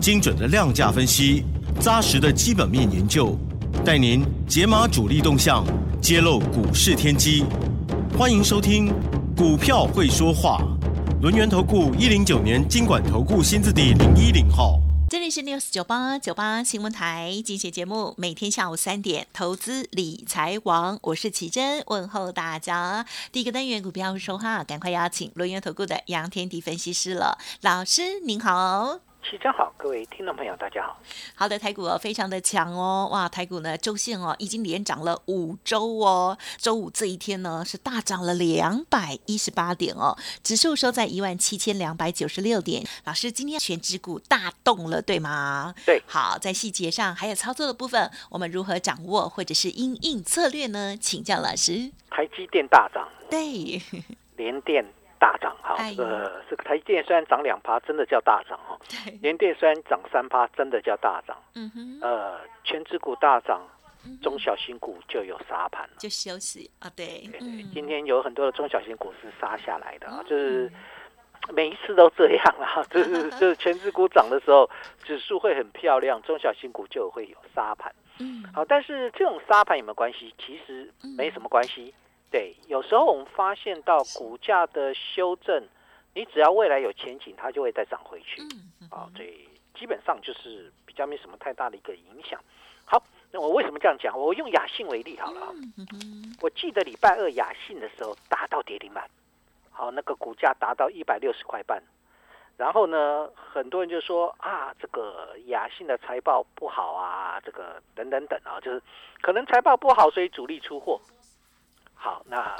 精准的量价分析，扎实的基本面研究，带您解码主力动向，揭露股市天机。欢迎收听《股票会说话》，轮源投顾一零九年经管投顾新字第零一零号。这里是 news 九八九八新闻台，精选节目，每天下午三点，投资理财王，我是奇珍，问候大家。第一个单元股票说话，赶快邀请轮源投顾的杨天迪分析师了，老师您好。齐真好，各位听众朋友，大家好。好的，台股哦，非常的强哦，哇，台股呢周线哦已经连涨了五周哦，周五这一天呢是大涨了两百一十八点哦，指数收在一万七千两百九十六点。老师，今天全指股大动了，对吗？对。好，在细节上还有操作的部分，我们如何掌握或者是应应策略呢？请教老师。台积电大涨，对，连电。大涨哈，这个这个台积电虽然涨两趴，真的叫大涨哈。联电虽然涨三趴，真的叫大涨。嗯哼。呃，全指股大涨，中小型股就有杀盘，就休息啊。对。今天有很多的中小型股是杀下来的啊，就是每一次都这样啊，就是就是全指股涨的时候，指数会很漂亮，中小型股就会有杀盘。嗯。好，但是这种杀盘有没有关系？其实没什么关系。对，有时候我们发现到股价的修正，你只要未来有前景，它就会再涨回去。啊，对，基本上就是比较没什么太大的一个影响。好，那我为什么这样讲？我用雅信为例好了。我记得礼拜二雅信的时候达到跌停板，好，那个股价达到一百六十块半。然后呢，很多人就说啊，这个雅信的财报不好啊，这个等等等啊，就是可能财报不好，所以主力出货。好，那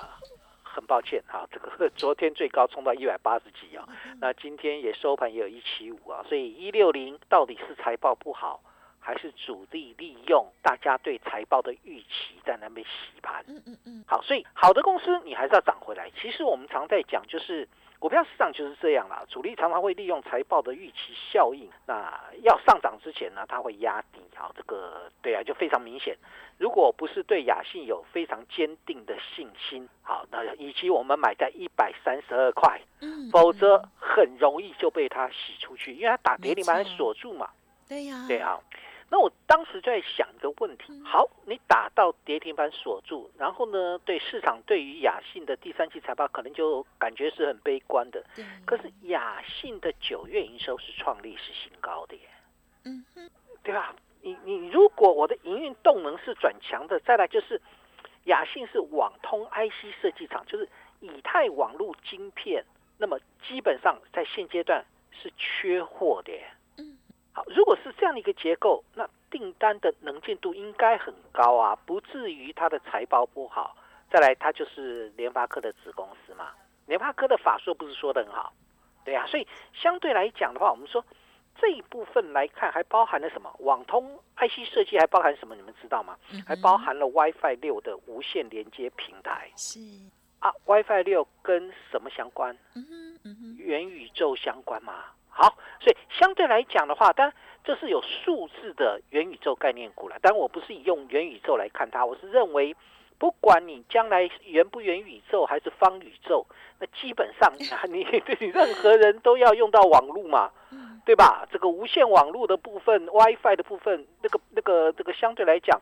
很抱歉哈，这个昨天最高冲到一百八十几啊，那今天也收盘也有一七五啊，所以一六零到底是财报不好，还是主力利用大家对财报的预期在那边洗盘？嗯嗯嗯。好，所以好的公司你还是要涨回来。其实我们常在讲，就是股票市场就是这样啦，主力常常会利用财报的预期效应，那要上涨之前呢，它会压低。好，这个对啊，就非常明显。如果不是对雅信有非常坚定的信心，好，那以及我们买在一百三十二块，嗯，否则很容易就被它洗出去，因为它打跌停板锁住嘛。对呀，对啊。那我当时就在想一个问题：好，你打到跌停板锁住，然后呢，对市场对于雅信的第三季财报可能就感觉是很悲观的。可是雅信的九月营收是创历史新高的耶。嗯哼，对吧？你你如果我的营运动能是转强的，再来就是雅信是网通 IC 设计厂，就是以太网络晶片，那么基本上在现阶段是缺货的。嗯，好，如果是这样的一个结构，那订单的能见度应该很高啊，不至于它的财报不好。再来，它就是联发科的子公司嘛，联发科的法说不是说的很好，对呀，所以相对来讲的话，我们说。这一部分来看，还包含了什么？网通 IC 设计还包含什么？你们知道吗？还包含了 WiFi 六的无线连接平台。是啊，WiFi 六跟什么相关？嗯元宇宙相关嘛？好，所以相对来讲的话，当然这是有数字的元宇宙概念股了。但我不是以用元宇宙来看它，我是认为，不管你将来元不元宇宙还是方宇宙，那基本上 你你任何人都要用到网络嘛。对吧？这个无线网络的部分，WiFi 的部分，那个、那个、这个相对来讲，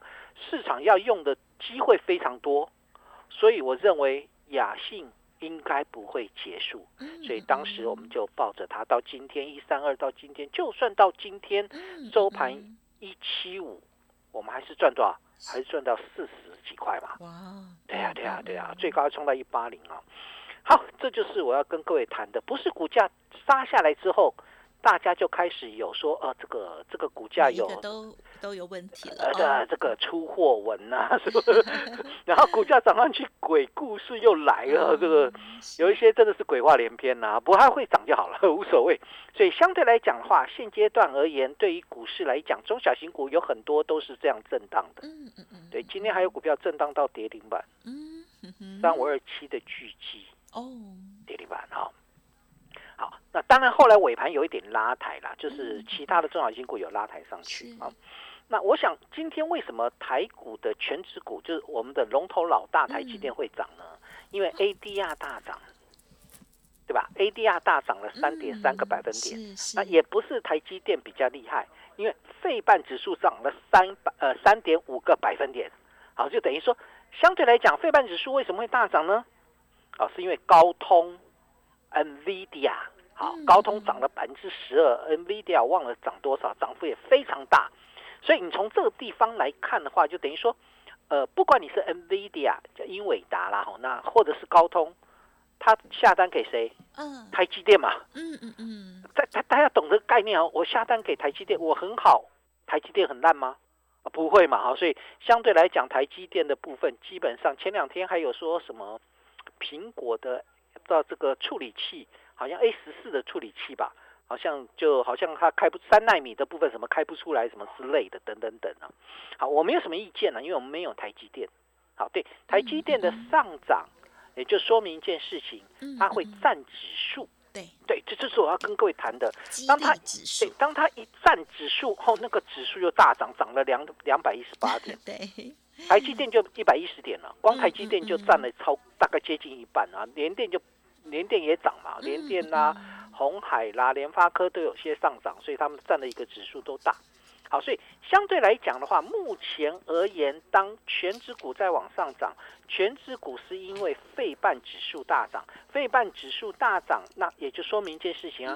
市场要用的机会非常多，所以我认为雅信应该不会结束。所以当时我们就抱着它，到今天一三二，到今天就算到今天收盘一七五，我们还是赚多少？还是赚到四十几块嘛？哇！对呀，对呀，对呀，最高冲到一八零啊！好，这就是我要跟各位谈的，不是股价杀下来之后。大家就开始有说，呃，这个这个股价有都都有问题了，呃，这个出货文呐，是不是？然后股价涨上去，鬼故事又来了，这个有一些真的是鬼话连篇呐。不过它会涨就好了，无所谓。所以相对来讲的话，现阶段而言，对于股市来讲，中小型股有很多都是这样震荡的。嗯嗯嗯。对，今天还有股票震荡到跌停板。嗯三五二七的巨基哦，跌停板哈。好，那当然后来尾盘有一点拉抬啦，就是其他的中小型股有拉抬上去啊。那我想今天为什么台股的全指股就是我们的龙头老大台积电会涨呢？因为 ADR 大涨，对吧？ADR 大涨了三点三个百分点，那也不是台积电比较厉害，因为费半指数涨了三百呃三点五个百分点，好，就等于说相对来讲，费半指数为什么会大涨呢？哦，是因为高通。NVIDIA 好，高通涨了百分之十二，NVIDIA 忘了涨多少，涨幅也非常大。所以你从这个地方来看的话，就等于说，呃，不管你是 NVIDIA 叫英伟达啦，那或者是高通，他下单给谁？嗯，台积电嘛。嗯嗯嗯。大大大家懂这个概念哦。我下单给台积电，我很好，台积电很烂吗？不会嘛。哈，所以相对来讲，台积电的部分基本上前两天还有说什么苹果的。到这个处理器，好像 A 十四的处理器吧，好像就好像它开不三纳米的部分什么开不出来什么之类的等等等啊。好，我没有什么意见呢，因为我们没有台积电。好，对台积电的上涨，也就说明一件事情，它会占指数。对对，这这是我要跟各位谈的。当它对，当它一占指数后，那个指数就大涨，涨了两两百一十八点。对。台积电就一百一十点了，光台积电就占了超大概接近一半啊，联电就联电也涨嘛，联电啦、红海啦、联发科都有些上涨，所以他们占的一个指数都大。好，所以相对来讲的话，目前而言，当全指股在往上涨，全指股是因为费半指数大涨，费半指数大涨，那也就说明一件事情啊。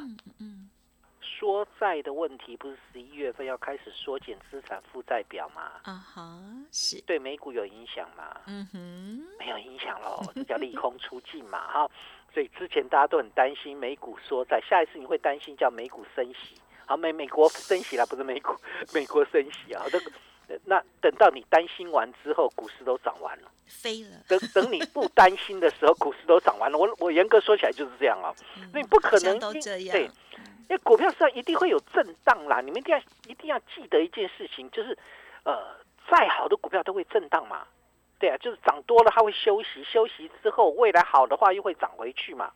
缩债的问题不是十一月份要开始缩减资产负债表吗？啊哈，是对美股有影响吗？嗯哼，没有影响喽，这叫利空出尽嘛哈。所以之前大家都很担心美股缩债，下一次你会担心叫美股升息。好，美美国升息了，不是美股，美国升息啊。这个那等到你担心完之后，股市都涨完了，飞了。等等你不担心的时候，股市都涨完了。我我严格说起来就是这样哦，那你不可能对。因为股票市场一定会有震荡啦，你们一定要一定要记得一件事情，就是，呃，再好的股票都会震荡嘛，对啊，就是涨多了它会休息，休息之后未来好的话又会涨回去嘛，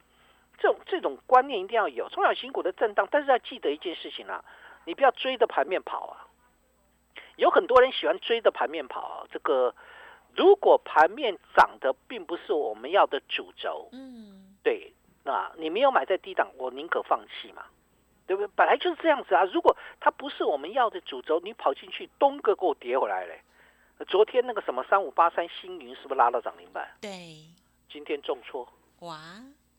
这种这种观念一定要有。中小型股的震荡，但是要记得一件事情啊，你不要追着盘面跑啊。有很多人喜欢追着盘面跑，这个如果盘面涨的并不是我们要的主轴，嗯，对，那你没有买在低档，我宁可放弃嘛。对不对？本来就是这样子啊！如果它不是我们要的主轴，你跑进去，东哥给我跌回来嘞。昨天那个什么三五八三星云是不是拉到涨停板？对。今天重挫。哇！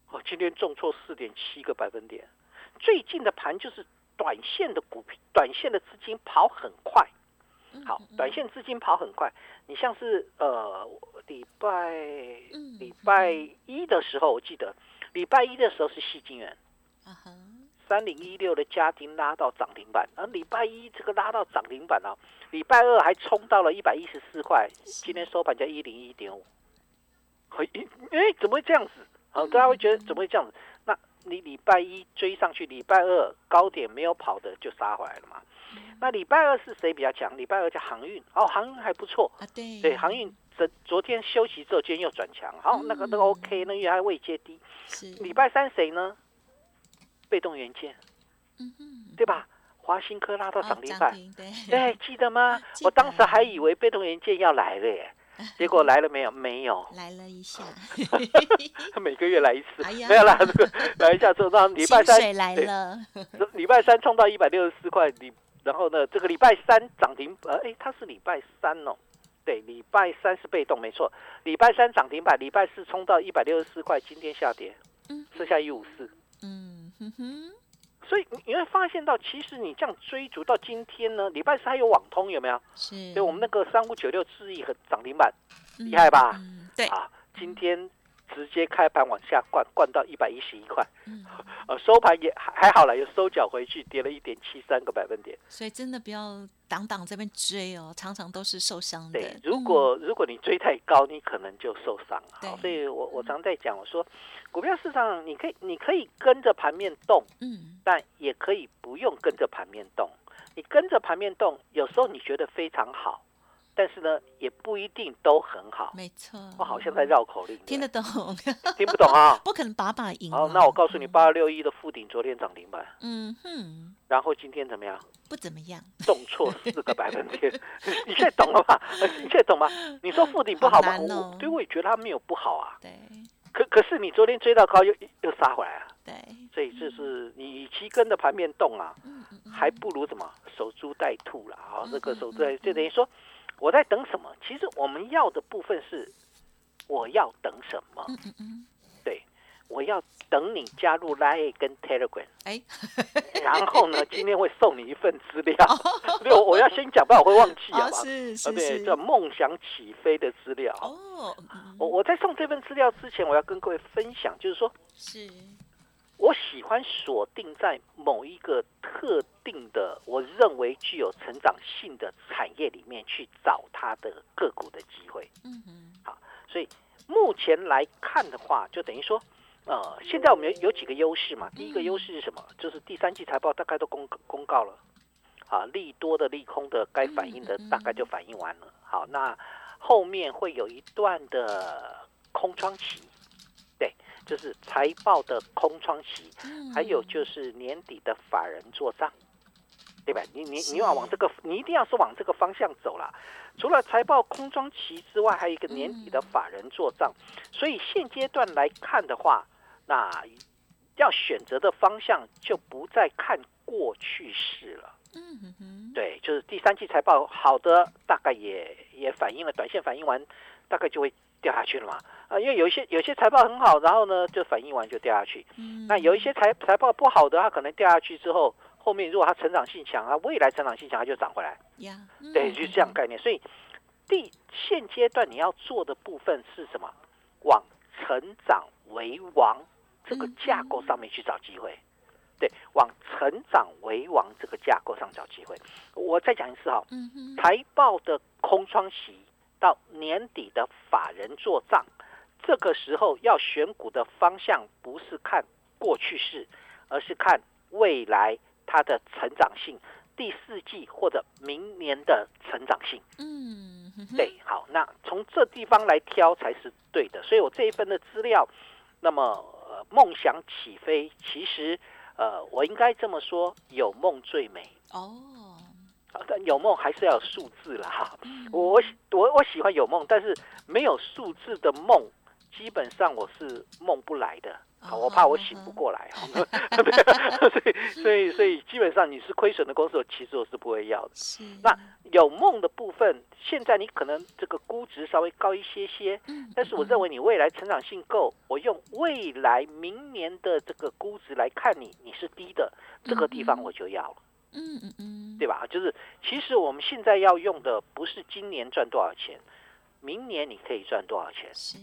哦，今天重挫四点七个百分点。最近的盘就是短线的股票，短线的资金跑很快。好，短线资金跑很快。你像是呃礼拜礼拜一的时候，我记得礼拜一的时候是细金元。啊哈。三零一六的家庭拉到涨停板，而礼拜一这个拉到涨停板啊，礼拜二还冲到了一百一十四块，今天收盘价一零一点五，哎哎，怎么会这样子？好，大家会觉得怎么会这样子？那你礼拜一追上去，礼拜二高点没有跑的就杀回来了嘛？那礼拜二是谁比较强？礼拜二叫航运，哦，航运还不错啊，对对，航运昨昨天休息之后，今天又转强，好，那个那个 OK，那因为还未接低。是礼拜三谁呢？被动元件，嗯对吧？华新科拉到涨停板，对，记得吗？我当时还以为被动元件要来了耶，结果来了没有？没有，来了一下，每个月来一次，没有啦，这个来一下之后，让礼拜三来了，礼拜三冲到一百六十四块，礼，然后呢，这个礼拜三涨停，呃，哎，它是礼拜三哦，对，礼拜三是被动，没错，礼拜三涨停板，礼拜四冲到一百六十四块，今天下跌，嗯，剩下一五四，嗯。嗯哼，所以你会发现到，其实你这样追逐到今天呢，礼拜四还有网通有没有？是，所以我们那个三五九六智易和涨停板厉害吧？对啊，今天直接开盘往下灌，灌到一百一十一块，呃，收盘也还还好了，又收脚回去，跌了一点七三个百分点。所以真的不要挡挡这边追哦，常常都是受伤的。对，如果如果你追太高，你可能就受伤了。所以我我常在讲，我说股票市场你可以你可以跟着盘面动，嗯，但也可以不用跟着盘面动。你跟着盘面动，有时候你觉得非常好。但是呢，也不一定都很好。没错，我好像在绕口令。听得懂？听不懂啊？不可能把把赢。好，那我告诉你，八二六一的附顶昨天涨停板。嗯哼。然后今天怎么样？不怎么样。重挫四个百分点。你现在懂了吧？你现在懂吗？你说附顶不好吗？我对我也觉得它没有不好啊。对。可可是你昨天追到高又又杀回来啊。对。所以这是你与其跟着盘面动啊，还不如怎么守株待兔了啊？这个守株待就等于说。我在等什么？其实我们要的部分是，我要等什么？嗯嗯嗯，对，我要等你加入 Line 跟 Telegram。哎，然后呢，今天会送你一份资料。对我要先讲，不然我会忘记啊。是是是，叫梦想起飞的资料。哦，我我在送这份资料之前，我要跟各位分享，就是说，是。我喜欢锁定在某一个特定的，我认为具有成长性的产业里面去找它的个股的机会。嗯嗯，好，所以目前来看的话，就等于说，呃，现在我们有有几个优势嘛。第一个优势是什么？就是第三季财报大概都公公告了，啊，利多的、利空的，该反映的大概就反映完了。好，那后面会有一段的空窗期。就是财报的空窗期，还有就是年底的法人做账，对吧？你你你要往这个，你一定要是往这个方向走了。除了财报空窗期之外，还有一个年底的法人做账。所以现阶段来看的话，那要选择的方向就不再看过去式了。嗯哼，对，就是第三季财报好的，大概也也反映了短线反映完，大概就会掉下去了嘛。啊，因为有一些有些财报很好，然后呢就反应完就掉下去。嗯，那有一些财财报不好的，它可能掉下去之后，后面如果它成长性强，啊未来成长性强，它就涨回来。呀，对，就是这样概念。所以第现阶段你要做的部分是什么？往成长为王这个架构上面去找机会。对，往成长为王这个架构上找机会。我再讲一次哈，财报的空窗期到年底的法人做账。这个时候要选股的方向不是看过去式，而是看未来它的成长性，第四季或者明年的成长性。嗯，对，好，那从这地方来挑才是对的。所以我这一份的资料，那么梦想起飞，其实呃，我应该这么说，有梦最美哦。但有梦还是要有数字啦。哈。我我我喜欢有梦，但是没有数字的梦。基本上我是梦不来的，好，我怕我醒不过来，所以所以所以基本上你是亏损的公司，我其实我是不会要的。是，那有梦的部分，现在你可能这个估值稍微高一些些，嗯，但是我认为你未来成长性够，我用未来明年的这个估值来看你，你是低的，这个地方我就要了，嗯嗯嗯，对吧？就是其实我们现在要用的不是今年赚多少钱，明年你可以赚多少钱，是。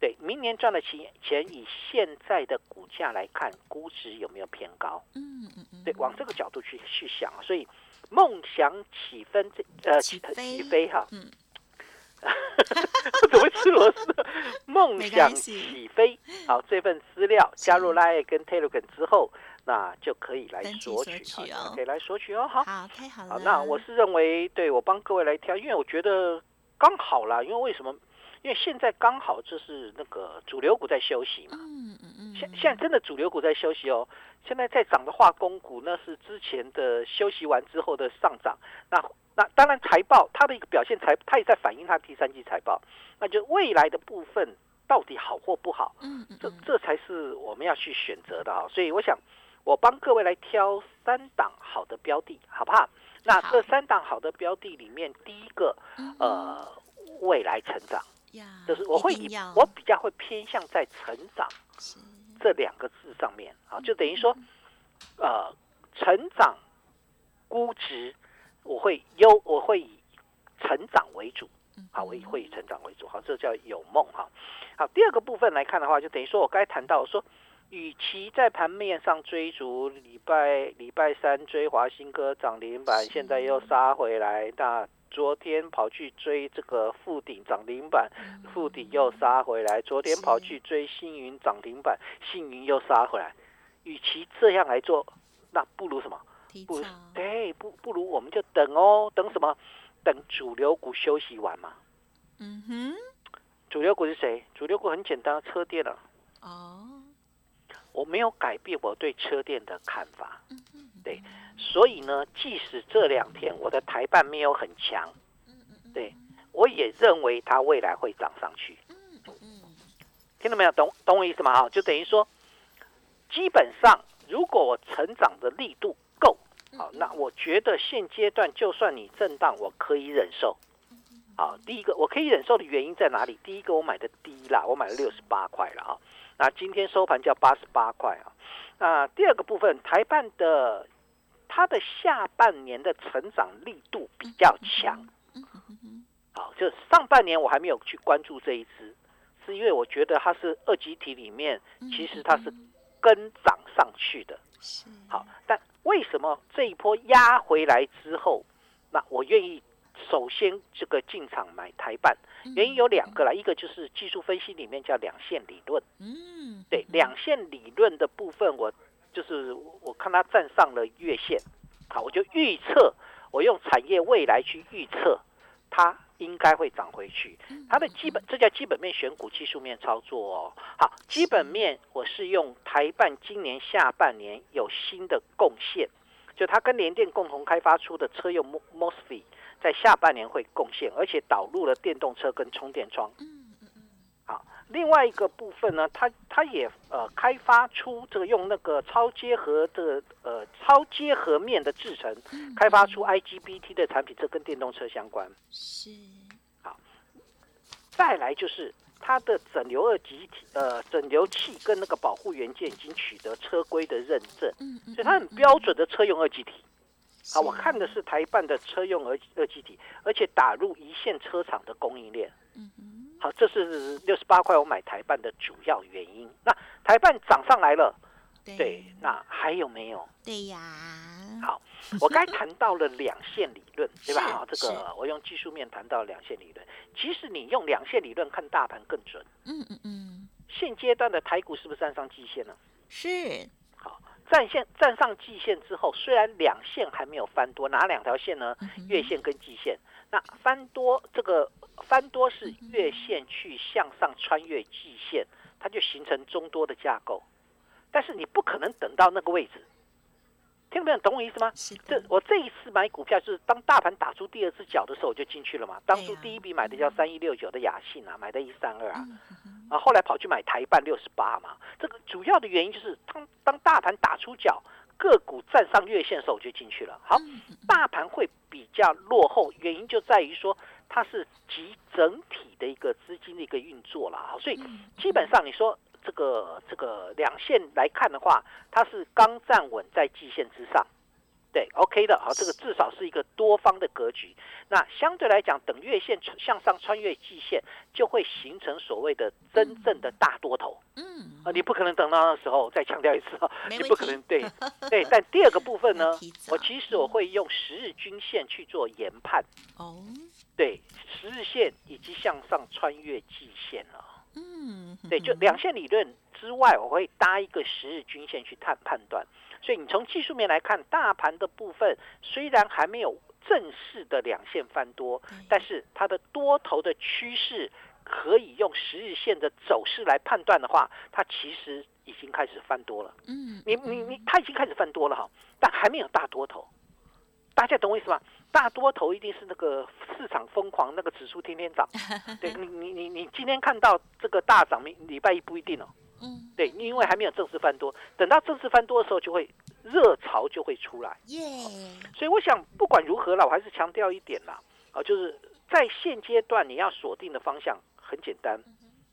对，明年赚的钱钱，以现在的股价来看，估值有没有偏高？嗯嗯嗯，对，往这个角度去去想啊。所以梦想起分这呃起起飞哈，嗯，怎么吃螺丝？梦想起飞，好，这份资料加入 Line 跟 Telegram 之后，那就可以来索取啊，可以来索取哦。好，好，太好了。好，那我是认为，对我帮各位来挑，因为我觉得刚好啦，因为为什么？因为现在刚好就是那个主流股在休息嘛，嗯嗯嗯，现现在真的主流股在休息哦。现在在涨的化工股，那是之前的休息完之后的上涨。那那当然财报它的一个表现，财它也在反映它第三季财报。那就未来的部分到底好或不好，嗯嗯，这这才是我们要去选择的啊。所以我想我帮各位来挑三档好的标的，好不好？那这三档好的标的里面，第一个呃未来成长。就是我会以我比较会偏向在成长这两个字上面啊，就等于说，呃，成长估值我会优，我会以成长为主，好，我会以成长为主，好，这叫有梦哈。好，第二个部分来看的话，就等于说我刚才谈到说，与其在盘面上追逐礼拜礼拜三追华新科涨停板，现在又杀回来，那昨天跑去追这个富鼎涨停板，富鼎又杀回来，昨天跑去追星云涨停板，星云又杀回来，与其这样来做，那不如什么？不对，不不如我们就等哦，等什么？等主流股休息完嘛。嗯哼，主流股是谁？主流股很简单，车电了。哦，我没有改变我对车店的看法。嗯对，所以呢，即使这两天我的台办没有很强，对，我也认为它未来会涨上去。听到没有？懂懂我意思吗？哈，就等于说，基本上如果我成长的力度够。好，那我觉得现阶段就算你震荡，我可以忍受。好，第一个我可以忍受的原因在哪里？第一个我买的低啦，我买了六十八块了啊。那今天收盘叫八十八块啊。那第二个部分，台办的它的下半年的成长力度比较强。好，就上半年我还没有去关注这一支，是因为我觉得它是二级体里面，其实它是跟涨上去的。是。好，但。为什么这一波压回来之后，那我愿意首先这个进场买台办？原因有两个啦，一个就是技术分析里面叫两线理论。嗯，对，两线理论的部分，我就是我看它站上了月线，好，我就预测，我用产业未来去预测它。应该会涨回去，它的基本这叫基本面选股技术面操作哦。好，基本面我是用台办今年下半年有新的贡献，就它跟联电共同开发出的车用 mosfet 在下半年会贡献，而且导入了电动车跟充电桩。嗯嗯嗯。好另外一个部分呢，它它也呃开发出这个用那个超结合的呃超结合面的制成，开发出 IGBT 的产品，这跟电动车相关。是。好，再来就是它的整流二极体呃整流器跟那个保护元件已经取得车规的认证，嗯嗯，所以它很标准的车用二极体。好，我看的是台办的车用二二极体，而且打入一线车厂的供应链。嗯嗯。好，这是六十八块我买台办的主要原因。那台办涨上来了，对，那还有没有？对呀。好，我该谈到了两线理论，对吧？好，这个我用技术面谈到两线理论。其实你用两线理论看大盘更准。嗯嗯嗯。现阶段的台股是不是站上季线了？是。好，站线站上季线之后，虽然两线还没有翻多，哪两条线呢？月线跟季线。那翻多这个。翻多是月线去向上穿越季线，它就形成中多的架构。但是你不可能等到那个位置，听不懂？懂我意思吗？这我这一次买股票就是当大盘打出第二只脚的时候，我就进去了嘛。当初第一笔买的叫三一六九的雅信啊，买的一三二啊，啊后来跑去买台办六十八嘛。这个主要的原因就是当当大盘打出脚，个股站上月线的时候，我就进去了。好，大盘会比较落后，原因就在于说。它是集整体的一个资金的一个运作了所以基本上你说这个这个两线来看的话，它是刚站稳在季线之上，对，OK 的，好，这个至少是一个多方的格局。那相对来讲，等月线向上穿越季线，就会形成所谓的真正的大多头。嗯，啊，你不可能等到那时候再强调一次啊，你不可能对 对。但第二个部分呢，我其实我会用十日均线去做研判。哦。对十日线以及向上穿越季线了，嗯，对，就两线理论之外，我会搭一个十日均线去探判断。所以你从技术面来看，大盘的部分虽然还没有正式的两线翻多，但是它的多头的趋势可以用十日线的走势来判断的话，它其实已经开始翻多了。嗯，你你你，它已经开始翻多了哈，但还没有大多头。大家懂我意思吗？大多头一定是那个市场疯狂，那个指数天天涨。对你，你你你今天看到这个大涨，明礼拜一不一定哦。嗯，对，因为还没有正式翻多，等到正式翻多的时候，就会热潮就会出来。耶！所以我想，不管如何了，我还是强调一点啦，啊，就是在现阶段你要锁定的方向很简单。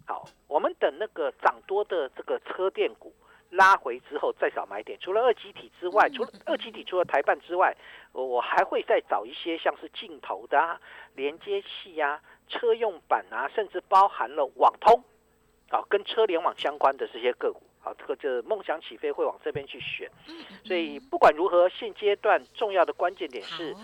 好，我们等那个涨多的这个车电股。拉回之后再找买点，除了二级体之外，除了二级体除了台办之外，我还会再找一些像是镜头的啊、连接器啊、车用板啊，甚至包含了网通。啊，跟车联网相关的这些个股，啊，这个就梦想起飞会往这边去选。所以不管如何，现阶段重要的关键点是。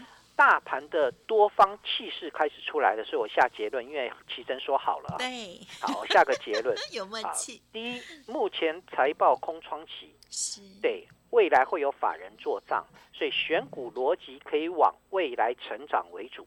大盘的多方气势开始出来了，所以我下结论，因为奇珍说好了，对，好下个结论，有默契。第一，目前财报空窗期，是对未来会有法人做账，所以选股逻辑可以往未来成长为主。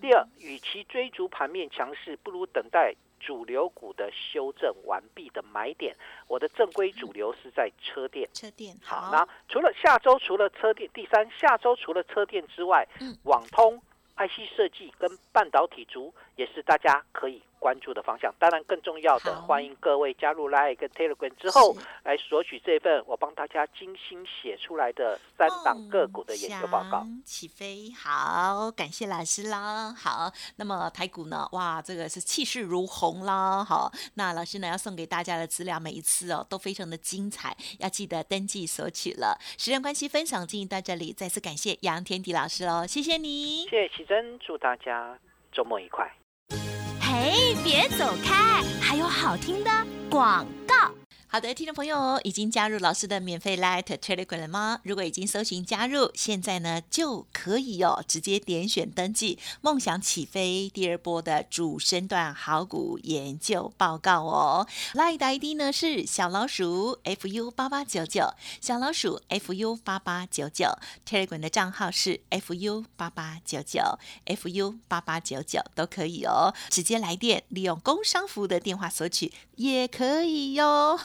第二，与其追逐盘面强势，不如等待。主流股的修正完毕的买点，我的正规主流是在车店。车店好，那除了下周除了车店，第三下周除了车店之外，网通、IC 设计跟半导体族也是大家可以。关注的方向，当然更重要的，欢迎各位加入 Line 跟 Telegram 之后，来索取这份我帮大家精心写出来的三档个股的研究报告。起飞，好，感谢老师啦。好，那么台股呢？哇，这个是气势如虹啦。好，那老师呢要送给大家的资料，每一次哦都非常的精彩，要记得登记索取了。时间关系，分享进行到这里，再次感谢杨天迪老师喽，谢谢你，谢谢奇珍，祝大家周末愉快。哎，别走开，还有好听的广告。好的，听众朋友已经加入老师的免费 Light Telegram 了吗？如果已经搜寻加入，现在呢就可以哦，直接点选登记。梦想起飞第二波的主升段好股研究报告哦。Light ID 呢是小老鼠 fu 八八九九，小老鼠 fu 八八九九。Telegram 的账号是 fu 八八九九，fu 八八九九都可以哦。直接来电，利用工商服务的电话索取也可以哟。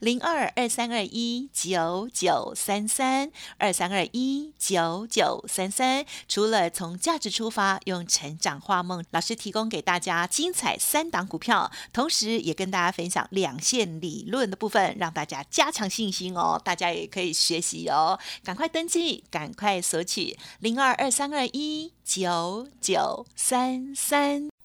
零二二三二一九九三三二三二一九九三三，除了从价值出发，用成长画梦，老师提供给大家精彩三档股票，同时也跟大家分享两线理论的部分，让大家加强信心哦。大家也可以学习哦，赶快登记，赶快索取零二二三二一九九三三。